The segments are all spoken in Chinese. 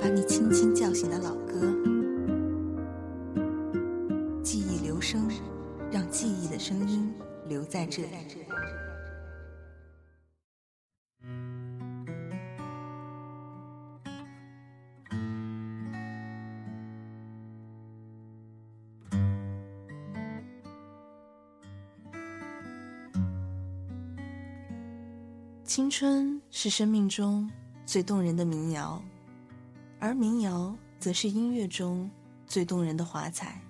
把你轻轻叫醒的老歌，记忆留声，让记忆的声音留在这里。青春是生命中最动人的民谣，而民谣则是音乐中最动人的华彩。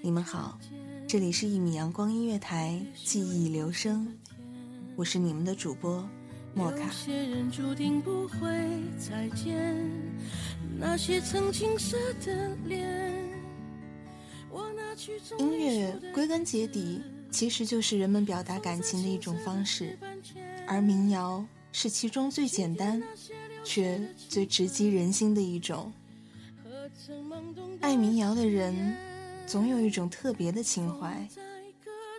你们好，这里是一米阳光音乐台，记忆留声，我是你们的主播莫卡。音乐归根结底。其实就是人们表达感情的一种方式，而民谣是其中最简单，却最直击人心的一种。爱民谣的人，总有一种特别的情怀，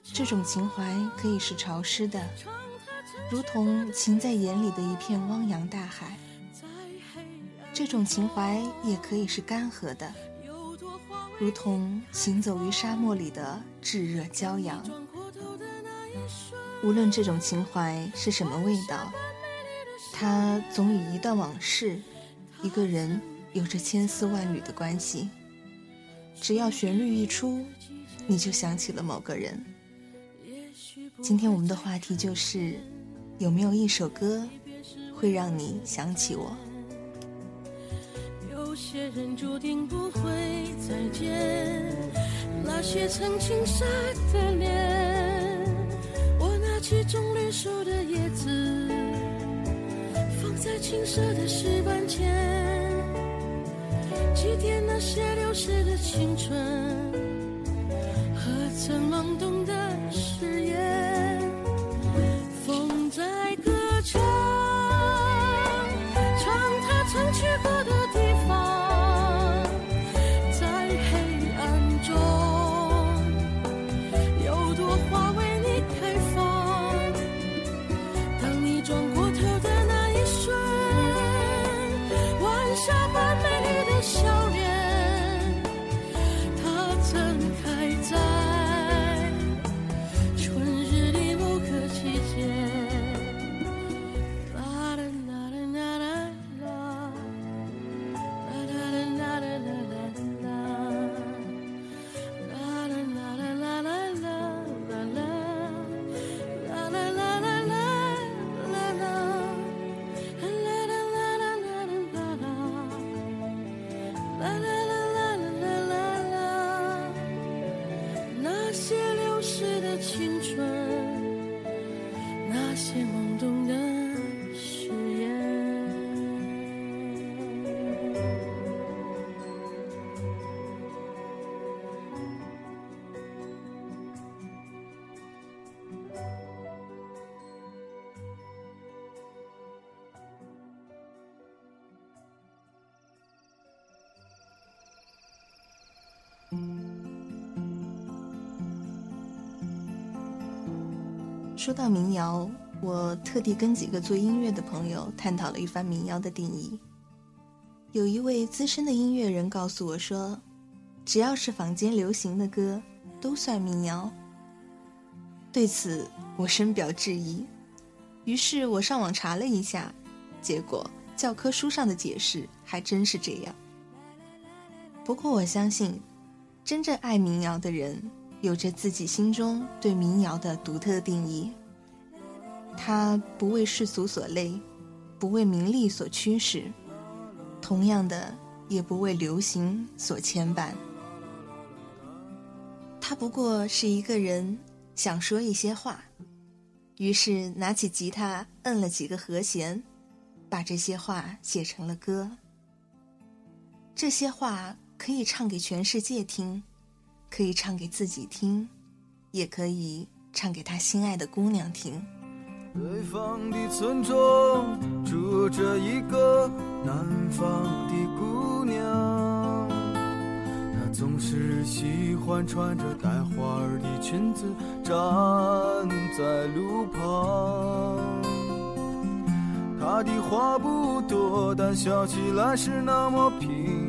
这种情怀可以是潮湿的，如同情在眼里的一片汪洋大海；这种情怀也可以是干涸的。如同行走于沙漠里的炙热骄阳，无论这种情怀是什么味道，它总与一段往事、一个人有着千丝万缕的关系。只要旋律一出，你就想起了某个人。今天我们的话题就是：有没有一首歌会让你想起我？有些人注定不会再见，那些曾青涩的脸。我拿起棕榈树的叶子，在青涩的石板前，祭奠那些流逝的青春，何曾懵懂的说到民谣，我特地跟几个做音乐的朋友探讨了一番民谣的定义。有一位资深的音乐人告诉我说，只要是坊间流行的歌，都算民谣。对此，我深表质疑。于是我上网查了一下，结果教科书上的解释还真是这样。不过我相信，真正爱民谣的人。有着自己心中对民谣的独特定义。他不为世俗所累，不为名利所驱使。同样的，也不为流行所牵绊。他不过是一个人想说一些话，于是拿起吉他摁了几个和弦，把这些话写成了歌。这些话可以唱给全世界听，可以唱给自己听，也可以唱给他心爱的姑娘听。北方的村庄住着一个南方的姑娘，她总是喜欢穿着带花儿的裙子站在路旁。她的话不多，但笑起来是那么平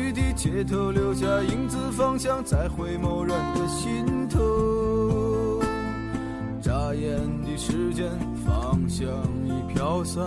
街头留下影子，方向在回眸人的心头。眨眼的时间，芳香已飘散，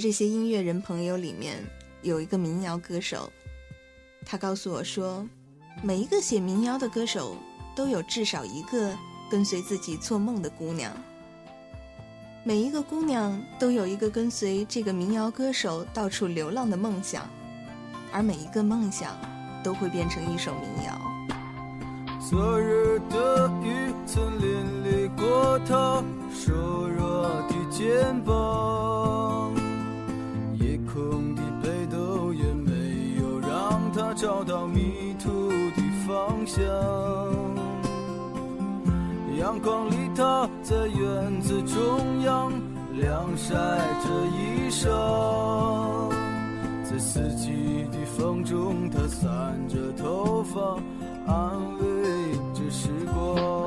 这些音乐人朋友里面，有一个民谣歌手，他告诉我说，每一个写民谣的歌手都有至少一个跟随自己做梦的姑娘，每一个姑娘都有一个跟随这个民谣歌手到处流浪的梦想，而每一个梦想都会变成一首民谣。昨日的雨曾淋漓过他瘦弱的肩膀，找到迷途的方向。阳光里，他在院子中央晾晒着衣裳，在四季的风中，他散着头发。安慰着时光。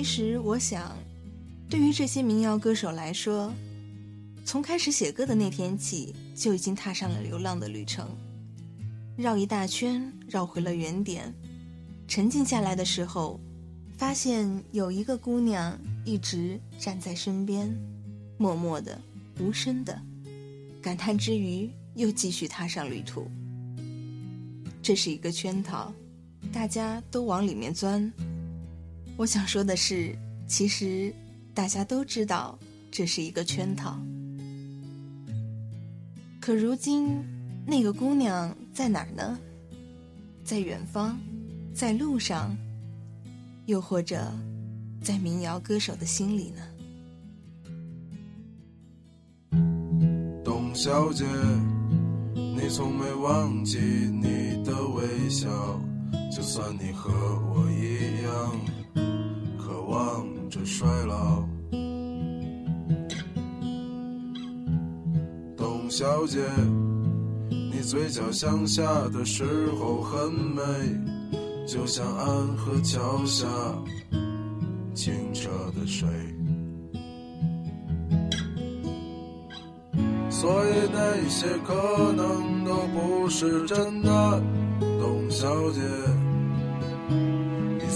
其实我想，对于这些民谣歌手来说，从开始写歌的那天起，就已经踏上了流浪的旅程，绕一大圈，绕回了原点。沉静下来的时候，发现有一个姑娘一直站在身边，默默的、无声的，感叹之余，又继续踏上旅途。这是一个圈套，大家都往里面钻。我想说的是，其实大家都知道这是一个圈套。可如今，那个姑娘在哪儿呢？在远方，在路上，又或者在民谣歌手的心里呢？董小姐，你从没忘记你的微笑，就算你和我一样着衰老。董小姐，你嘴角向下的时候很美，就像安河桥下清澈的水。所以那些可能都不是真的，董小姐，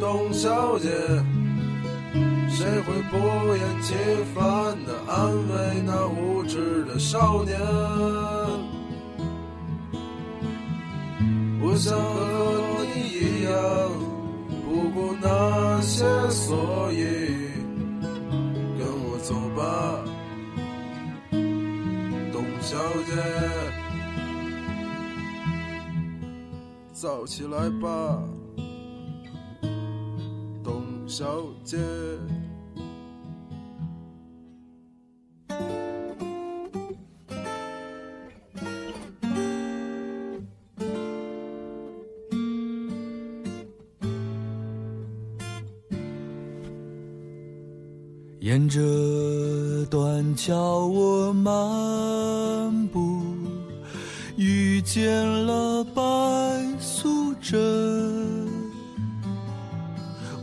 董小姐，谁会不厌其烦地安慰那无知的少年？我想和你一样，不顾那些所以，跟我走吧，董小姐，早起来吧，小姐。沿着断桥我漫步，遇见了白素贞。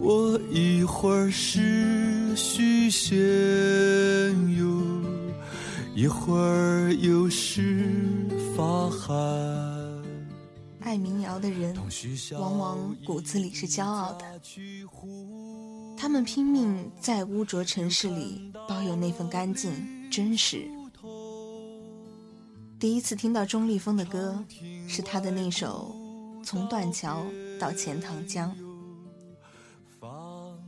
我一会儿是许仙游，一会儿又是法海。爱民谣的人，往往骨子里是骄傲的。他们拼命在污浊城市里保有那份干净真实。第一次听到钟立风的歌，是他的那首《从断桥到钱塘江》。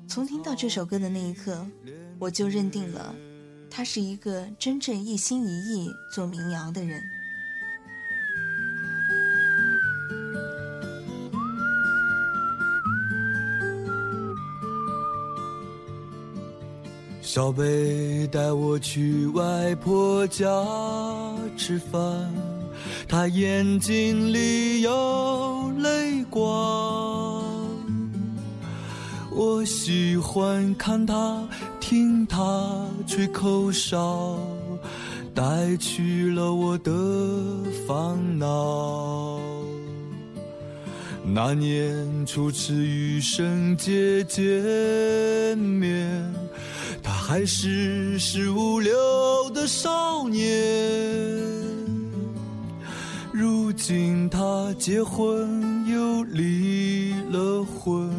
从听到这首歌的那一刻，我就认定了，他是一个真正一心一意做民谣的人。小贝带我去外婆家吃饭，她眼睛里有泪光。我喜欢看他，听他吹口哨，带去了我的烦恼。那年初次与圣姐见面。他还是十五六的少年，如今他结婚又离了婚，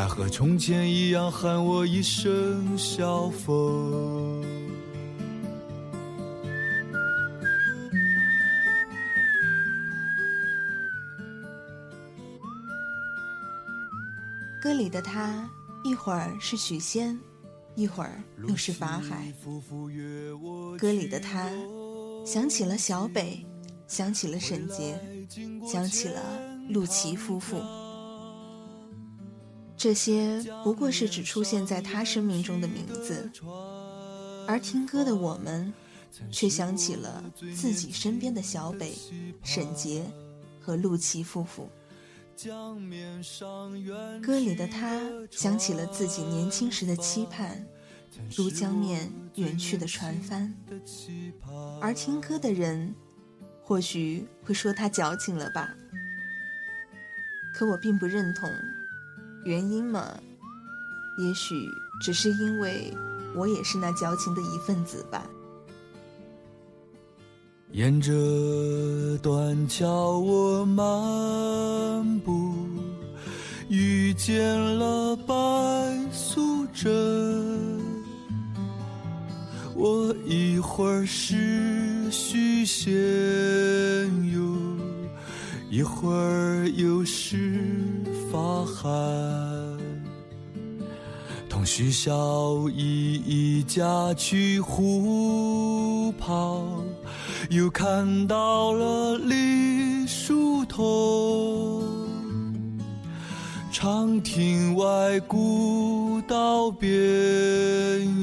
还和从前一样喊我一声小风。歌里的他，一会儿是许仙。一会儿又是法海，歌里的他想起了小北，想起了沈杰，想起了陆琪夫妇。这些不过是只出现在他生命中的名字，而听歌的我们，却想起了自己身边的小北、沈洁和陆琪夫妇。歌里的他想起了自己年轻时的期盼，如江面远去的船帆。而听歌的人，或许会说他矫情了吧？可我并不认同。原因嘛，也许只是因为我也是那矫情的一份子吧。沿着断桥我漫步，遇见了白素贞。我一会儿是许仙游，一会儿又是发寒。同徐小一一家去湖旁。又看到了李叔同，长亭外古道边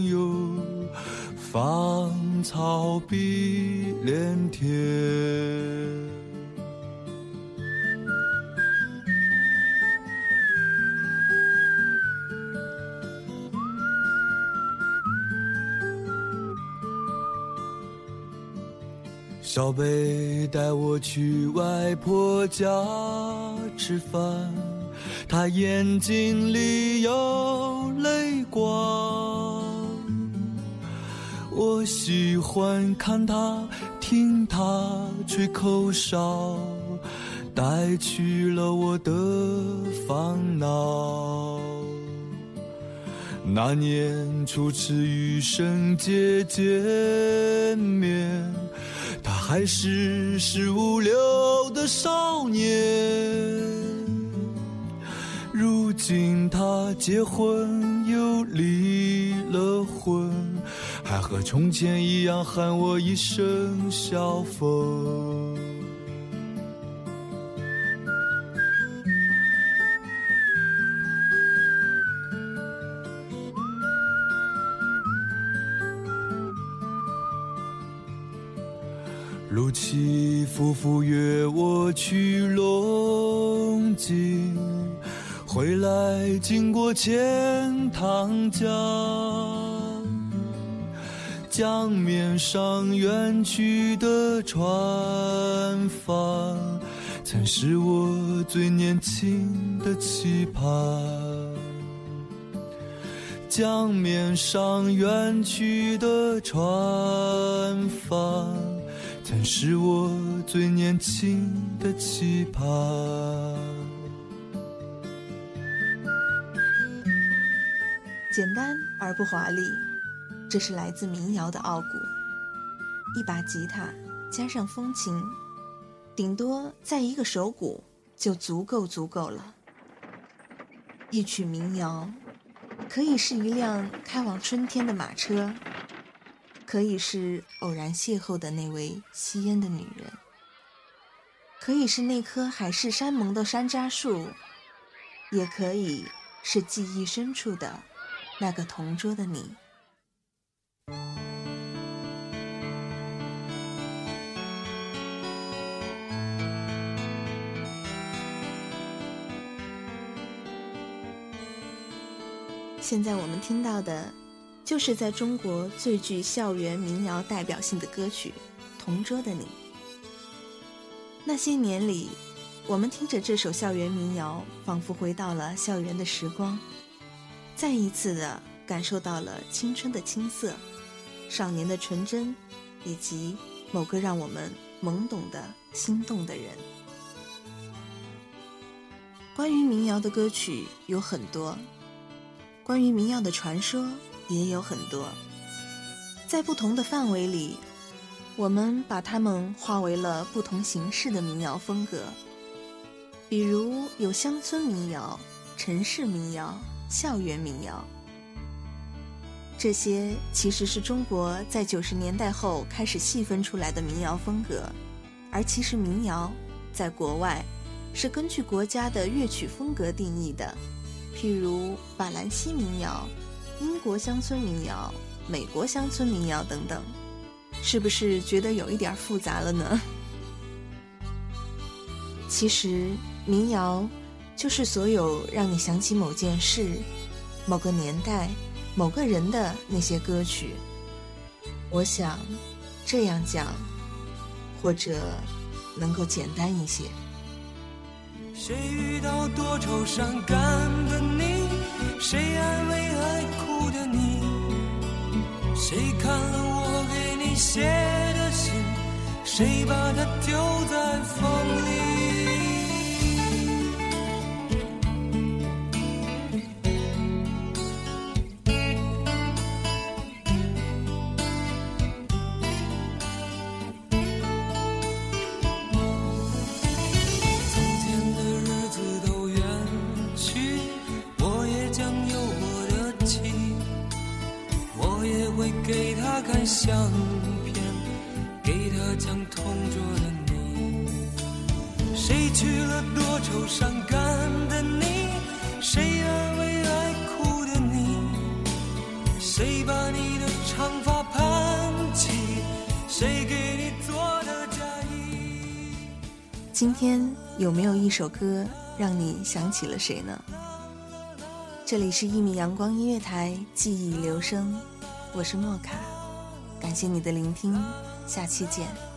有芳草碧连天。小贝带我去外婆家吃饭，她眼睛里有泪光。我喜欢看他，听他吹口哨，带去了我的烦恼。那年初次与圣洁见面。还是十五六的少年，如今他结婚又离了婚，还和从前一样喊我一声小凤。陆琪夫妇约我去龙井，回来经过钱塘江，江面上远去的船帆，曾是我最年轻的期盼。江面上远去的船帆。曾是我最年轻的期盼。简单而不华丽，这是来自民谣的傲骨。一把吉他加上风琴，顶多在一个手鼓就足够足够了。一曲民谣，可以是一辆开往春天的马车。可以是偶然邂逅的那位吸烟的女人，可以是那棵海誓山盟的山楂树，也可以是记忆深处的那个同桌的你。现在我们听到的。就是在中国最具校园民谣代表性的歌曲《同桌的你》。那些年里，我们听着这首校园民谣，仿佛回到了校园的时光，再一次的感受到了青春的青涩、少年的纯真，以及某个让我们懵懂的心动的人。关于民谣的歌曲有很多，关于民谣的传说。也有很多，在不同的范围里，我们把它们划为了不同形式的民谣风格。比如有乡村民谣、城市民谣、校园民谣，这些其实是中国在九十年代后开始细分出来的民谣风格。而其实民谣在国外是根据国家的乐曲风格定义的。譬如法兰西民谣、英国乡村民谣、美国乡村民谣等等，是不是觉得有一点复杂了呢？其实，民谣就是所有让你想起某件事、某个年代、某个人的那些歌曲。我想这样讲，或者能够简单一些。谁遇到多愁善感的你？谁安慰爱哭？谁看了我给你写的信？谁把它丢在风里？相片，给他讲同桌的你。谁娶了多愁善感的你？谁安慰爱哭的你？谁把你的长发盘起？谁给你做的嫁衣？今天有没有一首歌让你想起了谁呢？这里是一米阳光音乐台，记忆留声，我是莫卡。感谢你的聆听，下期见。